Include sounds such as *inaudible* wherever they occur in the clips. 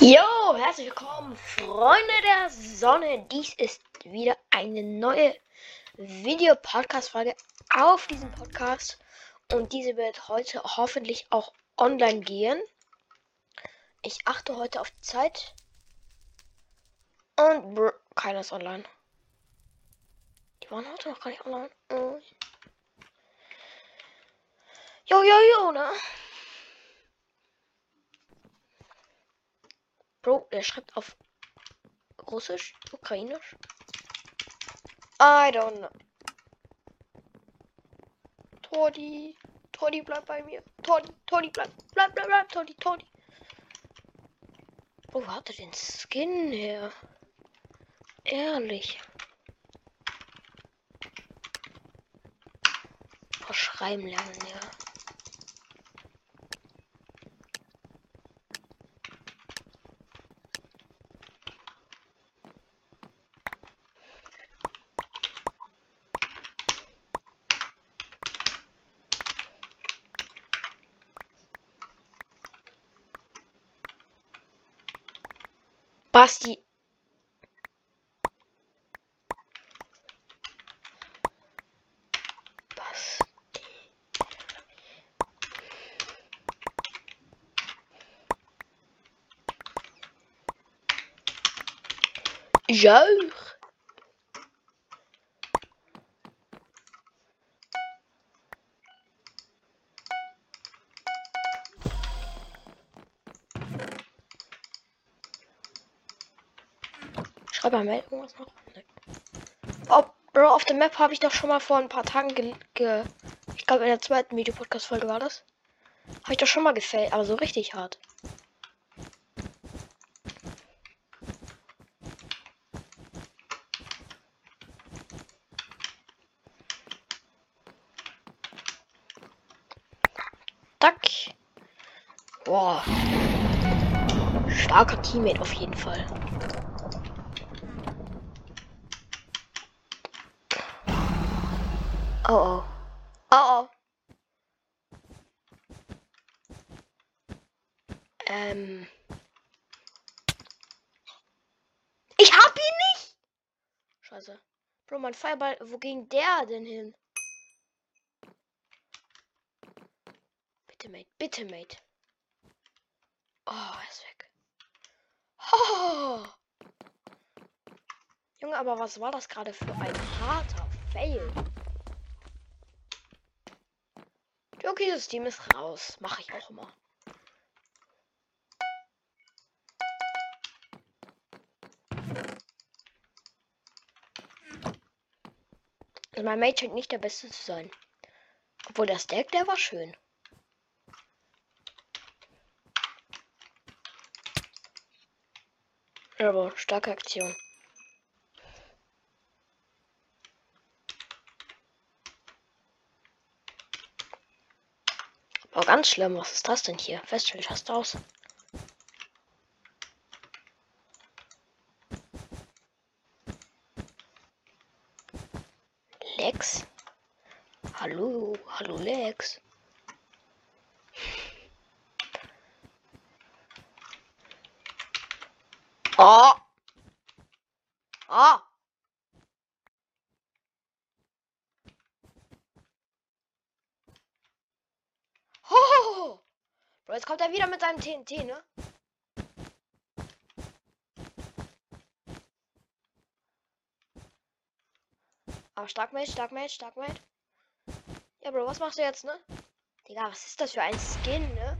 Jo, herzlich willkommen, Freunde der Sonne. Dies ist wieder eine neue Video-Podcast-Folge auf diesem Podcast. Und diese wird heute hoffentlich auch online gehen. Ich achte heute auf die Zeit. Und brr, keiner ist online. Die waren heute noch gar nicht online. Jo, jo, jo, ne? Bro, der schreibt auf Russisch, Ukrainisch. I don't know. Todi, Todi, bleib bei mir. Todi, Todi, bleib, bleib, bleib, bleib, Todi, Todi. Wo hat er den Skin her? Ehrlich. Schreiben lernen, ja. voici. Schreib mal irgendwas noch. Nee. Oh, Bro, auf der Map habe ich doch schon mal vor ein paar Tagen ge... ge ich glaube in der zweiten Videopodcast-Folge war das. Habe ich doch schon mal gefällt, aber so richtig hart. Tack. Boah. Starker Teammate auf jeden Fall. Oh oh. Oh oh. Ähm. Ich hab ihn nicht! Scheiße. Bro, mein Feuerball, wo ging der denn hin? Bitte, Mate, bitte, Mate. Oh, er ist weg. Oh. Junge, aber was war das gerade für ein harter Fail? Das Team ist raus. Mache ich auch immer. Also mein Mate scheint nicht der Beste zu sein. Obwohl das Deck, der war schön. Aber starke Aktion. Ganz schlimm. Was ist das denn hier? Feststellt hast aus. Lex? Hallo, hallo Lex. Oh! Oh! Bro, jetzt kommt er wieder mit seinem TNT, ne? Aber stark Mate, stark Mate, stark Mate. Ja, Bro, was machst du jetzt, ne? Digga, was ist das für ein Skin, ne?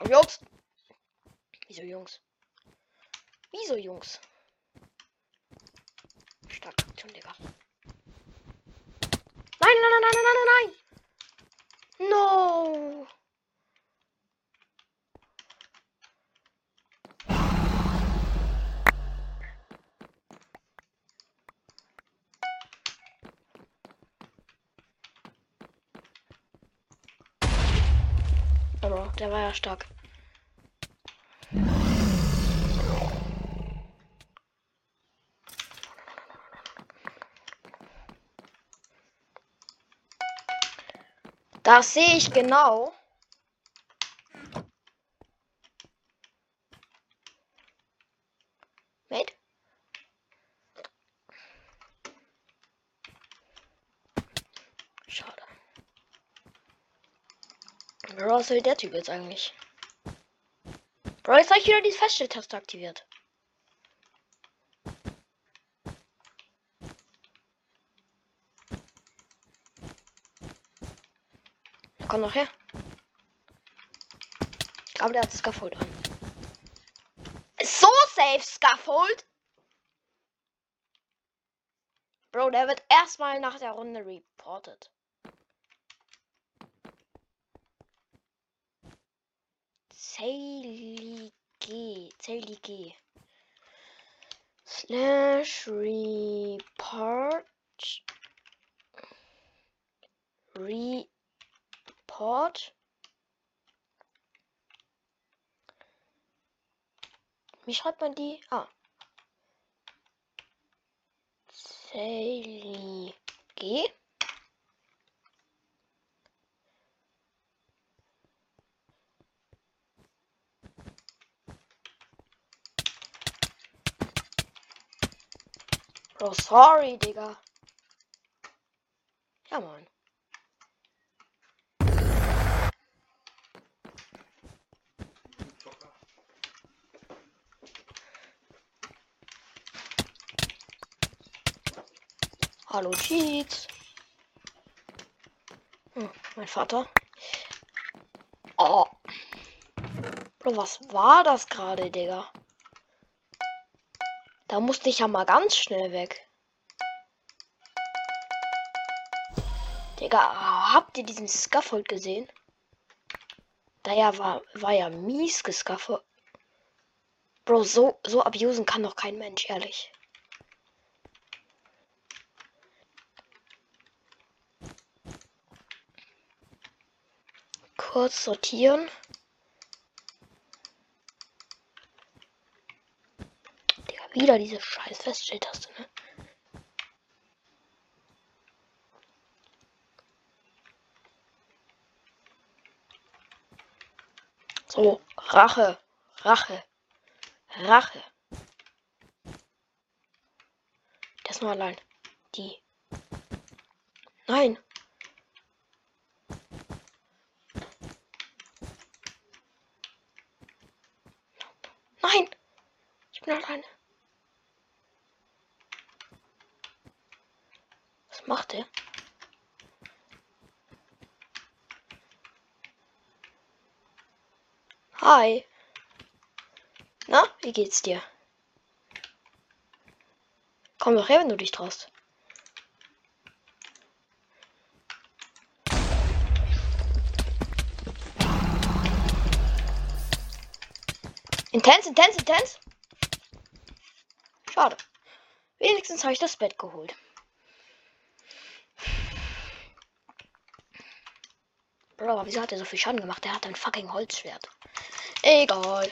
Und Jungs. Wieso Jungs? Wieso Jungs? Stark Aktion, Digga. Nein, nein, nein, nein, nein, nein, nein. No. Aber der war ja stark. Das sehe ich genau. Mate. Schade. Was soll der Typ jetzt eigentlich? Bro, jetzt habe ich wieder die Feststelltaste aktiviert. Komm noch her. Glaube, der hat Scaffold an. So safe Scaffold. Bro, der wird erstmal nach der Runde reported. G. G. Slash report. Report. Wie schreibt man die? Ah. G. Oh, sorry, Digga. Ja, Mann. Hallo, Cheats. Hm, mein Vater. Oh. Bro, was war das gerade, Digga? Da musste ich ja mal ganz schnell weg. Digga, habt ihr diesen Scaffold gesehen? Da ja war, war ja mies gescaffold. Bro, so, so abusen kann doch kein Mensch, ehrlich. Kurz sortieren. Wieder diese scheiß Feststelltaste, ne? So, Rache, Rache, Rache. Das nur allein. Die. Nein. Ich bin alleine. Macht er? Hi. Na, wie geht's dir? Komm doch her, wenn du dich traust. Intens, intens, intens. Schade. Wenigstens habe ich das Bett geholt. Bro, wieso hat er so viel Schaden gemacht? Der hat ein fucking Holzschwert. Egal.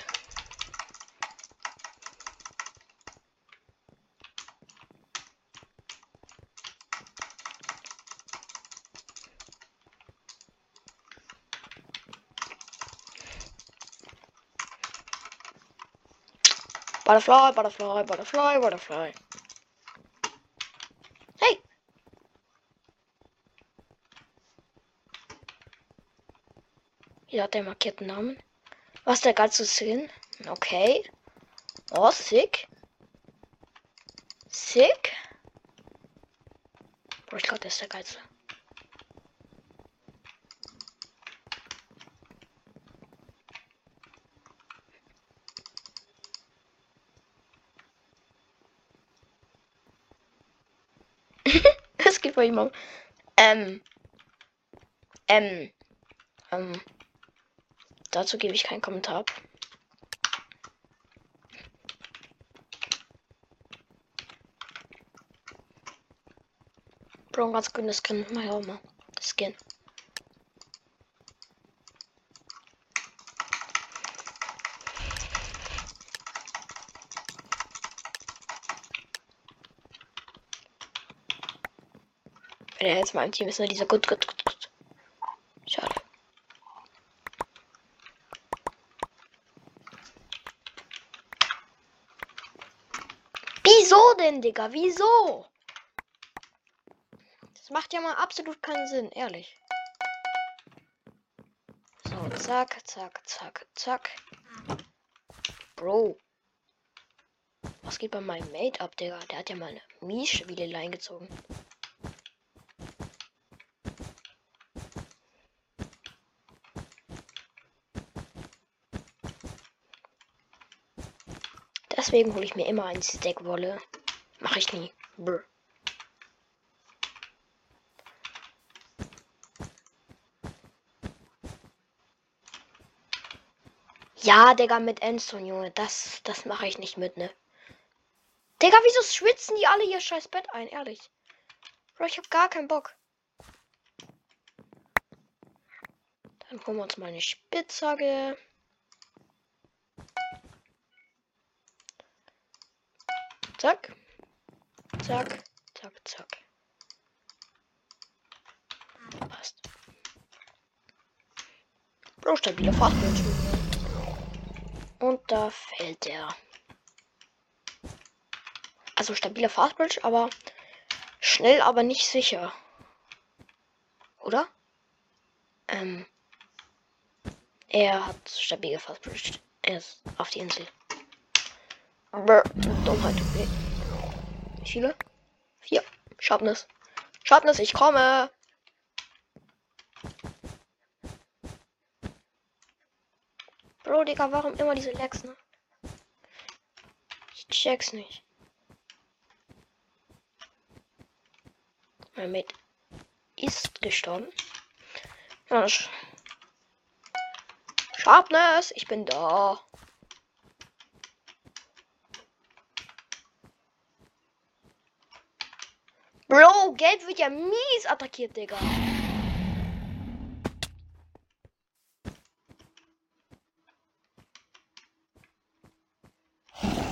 Butterfly, butterfly, butterfly, butterfly. Hat der markierten Namen. Was der ganze Skin? Okay. Oh, sick. Sick. Boah, ich glaube, der ist der geilste. *laughs* Es geht bei ihm um. Ähm. Ähm. Ähm. Dazu gebe ich keinen Kommentar ab. Bro, ganz grünes Skin. Mal auch mal. Skin. Wenn er jetzt mal im Team ist, ne? Dieser gut, gut, gut. Denn, Digga? Wieso? Das macht ja mal absolut keinen Sinn, ehrlich. So, zack, zack, zack, zack. Bro. Was geht bei meinem Mate ab, Digga? Der hat ja mal eine Mische wieder Deswegen hole ich mir immer ein Stack-Wolle. Mache ich nie. Brr. Ja, Digga, mit Enstone, Junge. Das, das mache ich nicht mit, ne? Digga, wieso schwitzen die alle ihr scheiß Bett ein? Ehrlich. Bro, ich hab gar keinen Bock. Dann holen wir uns mal eine Spitzhacke. Zack. Zack. Zack, zack. Passt. Bro, stabile Fahrtbildschirm. Und da fällt der. Also stabiler Fastbridge, aber schnell, aber nicht sicher. Oder? Ähm. Er hat stabile Fastbridge. Er ist auf die Insel. Aber Dummheit. Nee. Wie viele? Vier. Sharpness. Sharpness, ich komme. Bro, Digga, warum immer diese Lags, ne? Ich check's nicht. Mein Mate ist gestorben. Ja, Sharpness, ich bin da. Bro, Gelb wird ja mies attackiert, Digga.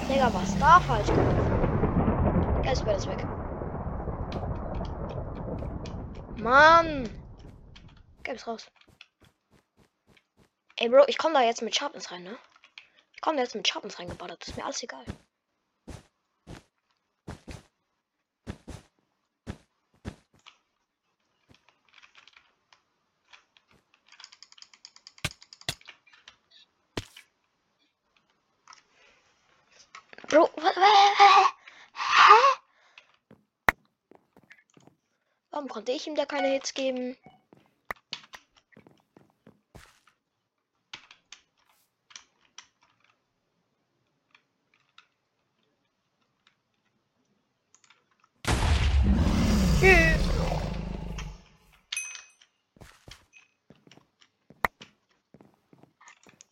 Digga, was da falsch gemacht? Gelb ist weg. Mann! Gelb ist raus. Ey, Bro, ich komme da jetzt mit Sharpness rein, ne? Ich komme da jetzt mit Sharpness reingeballert. Ist mir alles egal. Bro, hä? Warum konnte ich ihm da keine Hits geben?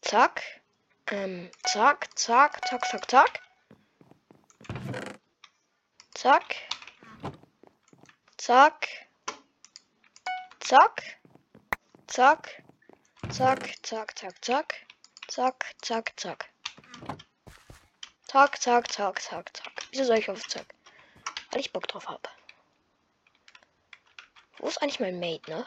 Zack. Ähm, zack, zack, zack, zack, zack. Zack. Zack. Zack. Zack. Zack, zack, zack, zack. Zack, zack, zack. Zack, zack, zack, zack, zack. Wieso soll ich auf Zack? Weil ich Bock drauf habe. Wo ist eigentlich mein Mate, ne?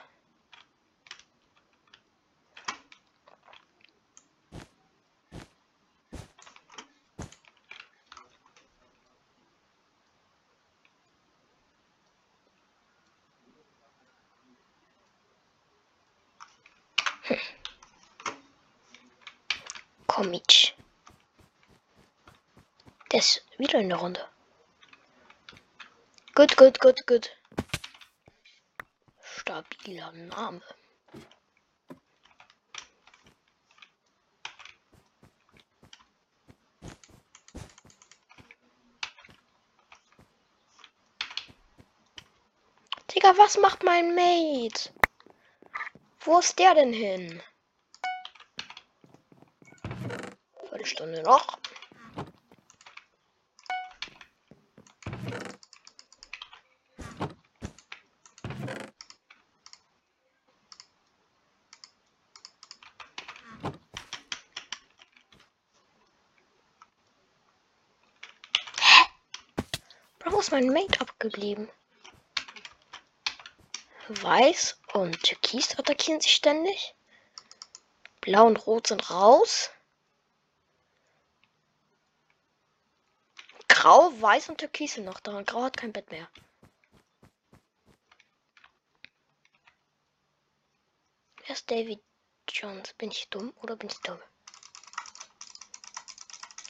Komic. Der ist wieder in der Runde. Gut, gut, gut, gut. Stabiler Name. Digga, was macht mein Mate? Wo ist der denn hin? Viertelstunde noch. Hä? Wo ist mein Mate abgeblieben? Weiß und Türkis attackieren sich ständig. Blau und Rot sind raus. Grau, Weiß und Türkis sind noch und Grau hat kein Bett mehr. Wer ist David Jones? Bin ich dumm oder bin ich dumm?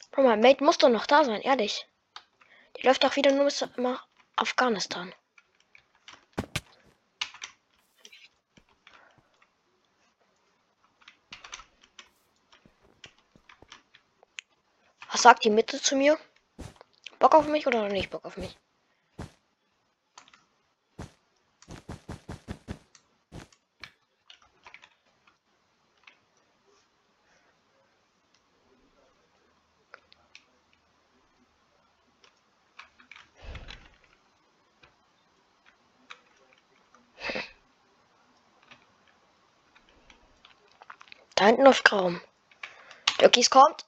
Bro, mein Mate muss doch noch da sein, ehrlich. Die läuft doch wieder nur bis nach Afghanistan. Was sagt die Mitte zu mir? Bock auf mich oder nicht Bock auf mich? Da hinten läuft Graum. Duckies kommt.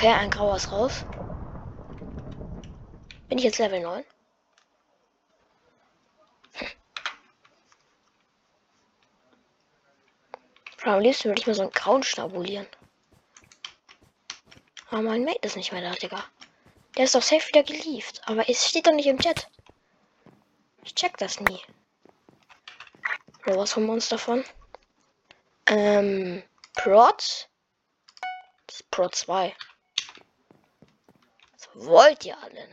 Okay, ein grauer ist raus. Bin ich jetzt Level 9? Am liebsten würde ich mal so einen grauen schnabulieren. Aber mein Mate ist nicht mehr da, Digga. Der ist doch safe wieder gelieft. Aber es steht doch nicht im Chat. Ich check das nie. Oder was haben wir uns davon? Ähm, ist Prot 2. Wollt ihr alle?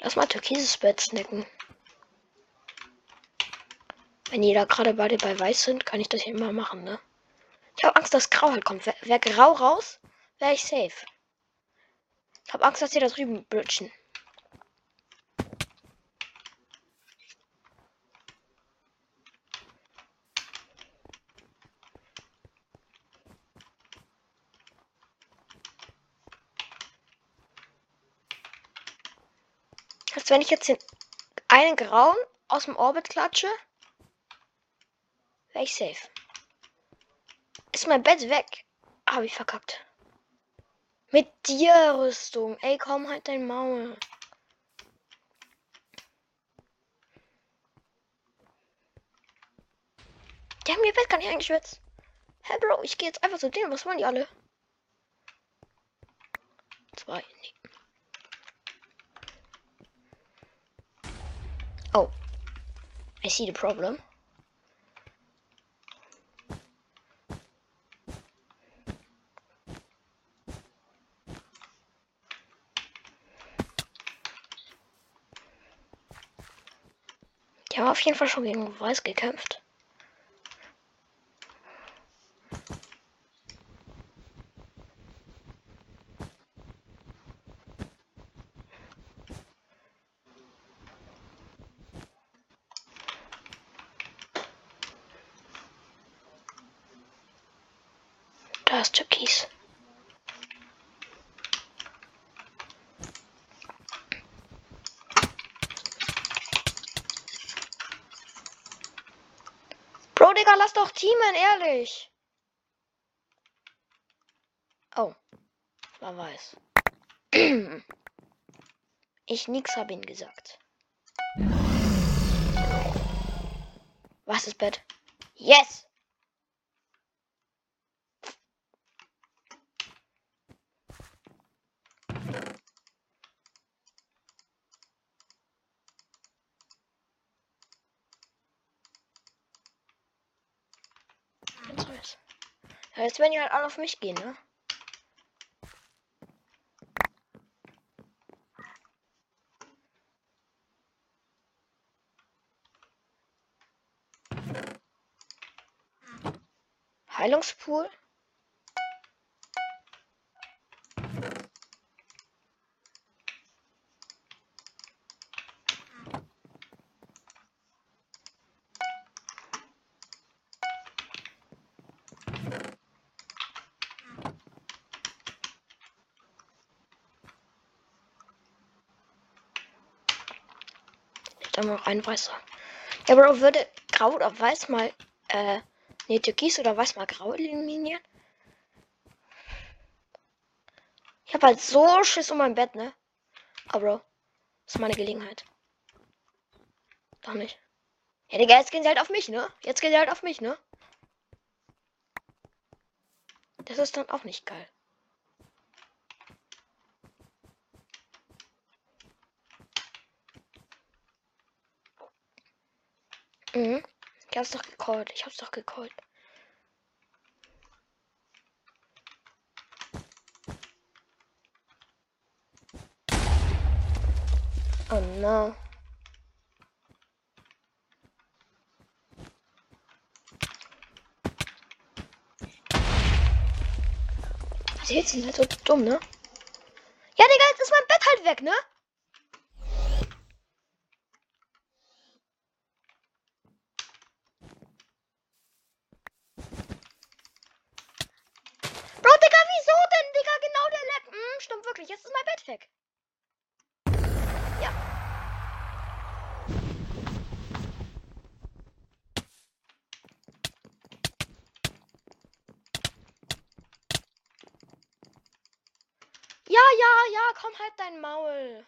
Lass mal türkises Bett snacken. Wenn die da gerade beide bei weiß sind, kann ich das hier immer machen, ne? Ich habe Angst, dass Grau halt kommt. Wäre wär Grau raus, wäre ich safe. Ich habe Angst, dass sie da drüben bridgen. Als wenn ich jetzt den einen Grauen aus dem Orbit klatsche, wäre ich safe. Ist mein Bett weg? Habe ich verkackt. Mit dir, Rüstung. Ey, komm halt dein Maul. Die haben ihr Bett gar nicht eingeschwitzt. Hä, hey, Bro, ich gehe jetzt einfach zu denen. Was wollen die alle? Zwei. Nee. Oh. I see the problem. Die haben auf jeden Fall schon gegen Weiß gekämpft. Da ist Türkis. Bro, Digga, lass doch teamen, ehrlich. Oh. War weiß. Ich nix hab ihn gesagt. Was ist Bett? Yes! Jetzt werden die halt alle auf mich gehen, ne? heilungspool dann noch ein weißer. Ja, Bro, würde grau oder weiß mal äh, nee, türkis oder weiß mal grau eliminieren? Ich habe halt so Schiss um mein Bett, ne? Aber das ist meine Gelegenheit. Doch nicht. Ja, Digga, jetzt gehen sie halt auf mich, ne? Jetzt gehen sie halt auf mich, ne? Das ist dann auch nicht geil. Mhm. Ich hab's doch gecallt. Ich hab's doch gecallt. Oh no. Sie sind halt so dumm, ne? Ja, Digga, jetzt ist mein Bett halt weg, ne? Ja, ja, ja, komm halt dein Maul.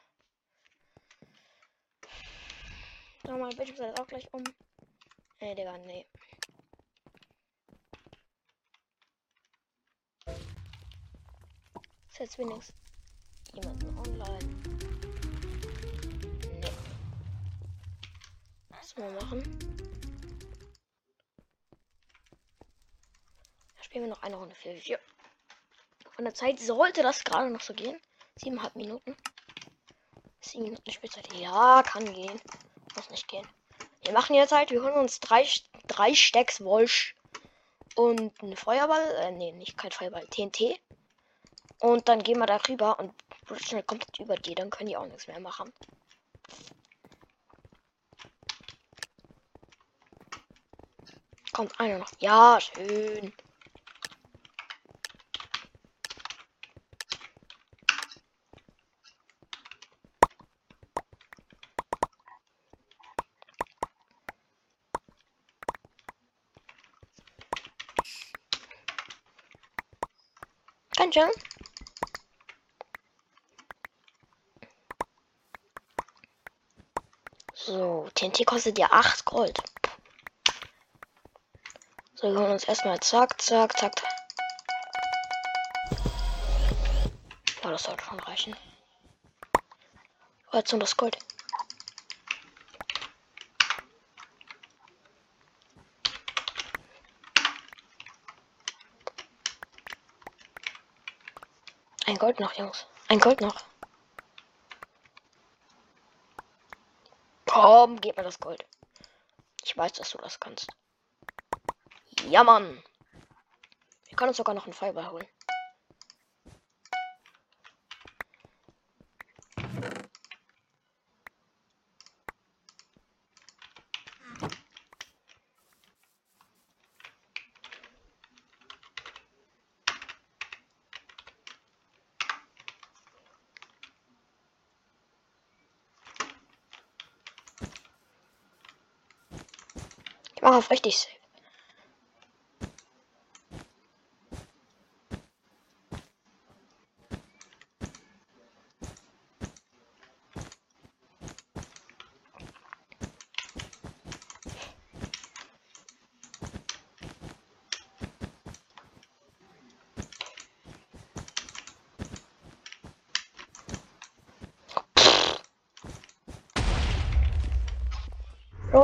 Sag mal, bitte jetzt auch gleich um. Nee, Digga, nee. Ist jetzt wenigstens jemanden online. Nee. Was wir machen? Spielen wir noch eine Runde für 4. Von der Zeit sollte das gerade noch so gehen. Siebeneinhalb Minuten. Sieben Minuten Spielzeit. Ja, kann gehen. Muss nicht gehen. Wir machen jetzt halt, wir holen uns drei, drei Stacks Wolsch und ein Feuerball. Äh, nee, nicht kein Feuerball, TNT. Und dann gehen wir darüber und schnell kommt das über die, dann können die auch nichts mehr machen. Kommt einer noch. Ja, schön. Dankeschön. So, TNT kostet ja 8 Gold. So, wir holen uns erstmal zack, zack, zack. Ja, das sollte schon reichen. Jetzt um das Gold. Ein Gold noch, Jungs. Ein Gold noch. Komm, gib mir das Gold. Ich weiß, dass du das kannst. Ja, Mann. Wir können uns sogar noch einen Feuerball holen. Auf richtig safe.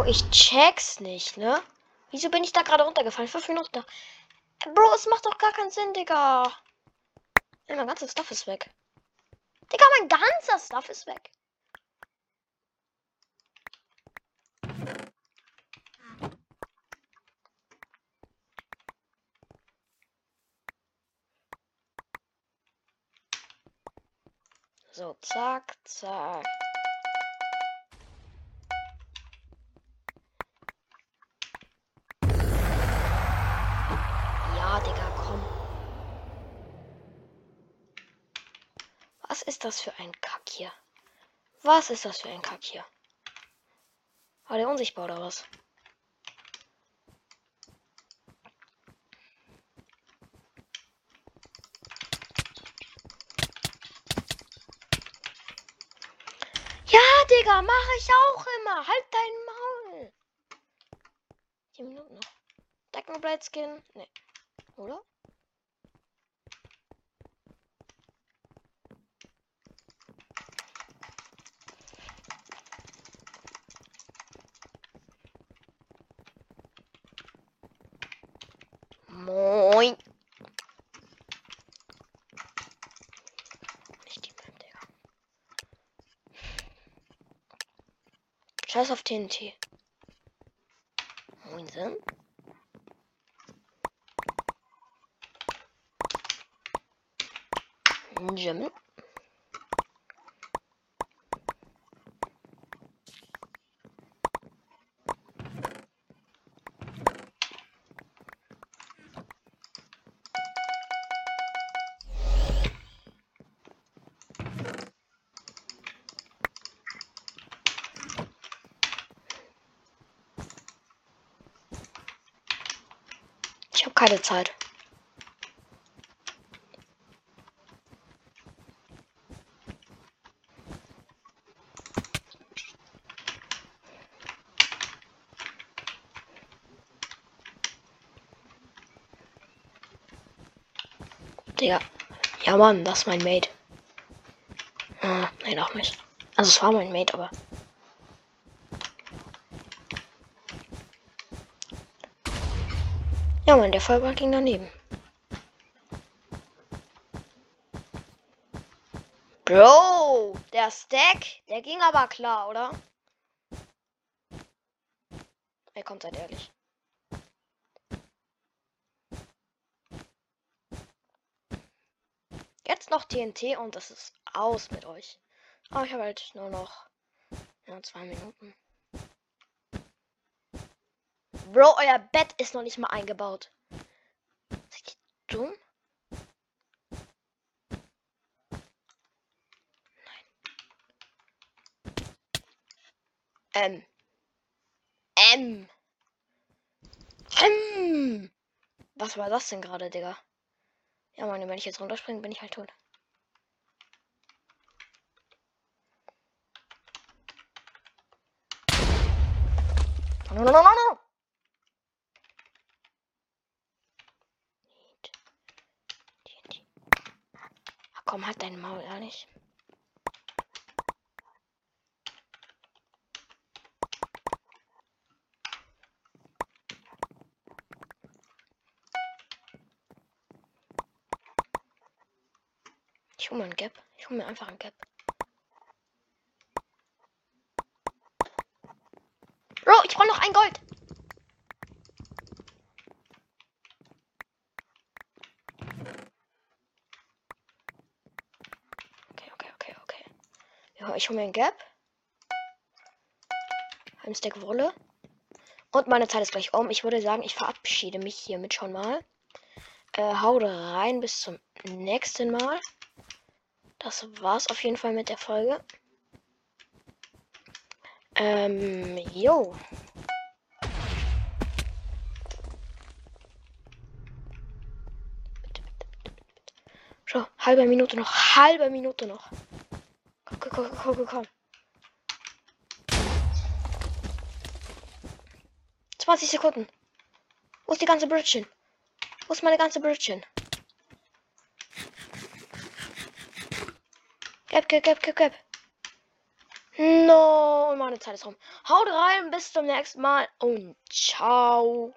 Ich check's nicht, ne? Wieso bin ich da gerade runtergefallen? Fünf Minuten da. Bro, es macht doch gar keinen Sinn, Digga. Ja, mein ganzer Stuff ist weg. Digga, mein ganzer Stuff ist weg. So, zack, zack. Ist das für ein Kack hier? Was ist das für ein Kack hier? War der unsichtbar oder was? Ja, Digga, mache ich auch immer. Halt dein Maul. 10 Minuten noch. Deckenblade Skin? Nee. Oder? Moin. Nicht die Map, Digga. Scheiß auf TNT. Moinsen. Ich habe keine Zeit. Digga. Ja, Mann, das ist mein Mate. Ah, nein, auch nicht. Also, es war mein Mate, aber. Ja, Mann, der Feuerball ging daneben. Bro, der Stack, der ging aber klar, oder? Er kommt, seid ehrlich. Jetzt noch TNT und das ist aus mit euch. Aber ich habe halt nur noch ja, zwei Minuten. Bro, euer Bett ist noch nicht mal eingebaut. Seid ihr dumm? Nein. M. M. M. Was war das denn gerade, Digga? Ja, meine, wenn ich jetzt runterspringe, bin ich halt tot. No, no, no, no, no. Komm, halt dein Maul, ehrlich. Ich hole mir ein Gap. Ich hole mir einfach ein Gap. Bro, ich brauche noch ein Gold. Okay, okay, okay, okay. Ja, ich hole mir ein Gap. Ein Stack Wolle. Und meine Zeit ist gleich um. Ich würde sagen, ich verabschiede mich hiermit schon mal. Äh, haut rein. Bis zum nächsten Mal. Das war's auf jeden Fall mit der Folge. Ähm, jo. Schau, halbe Minute noch, halbe Minute noch. Komm, komm, komm, komm, komm. 20 Sekunden. Wo ist die ganze hin? Wo ist meine ganze Bridge hin? Gap, gap, gap, gap, gap. No, meine Zeit ist rum. Haut rein, bis zum nächsten Mal und ciao.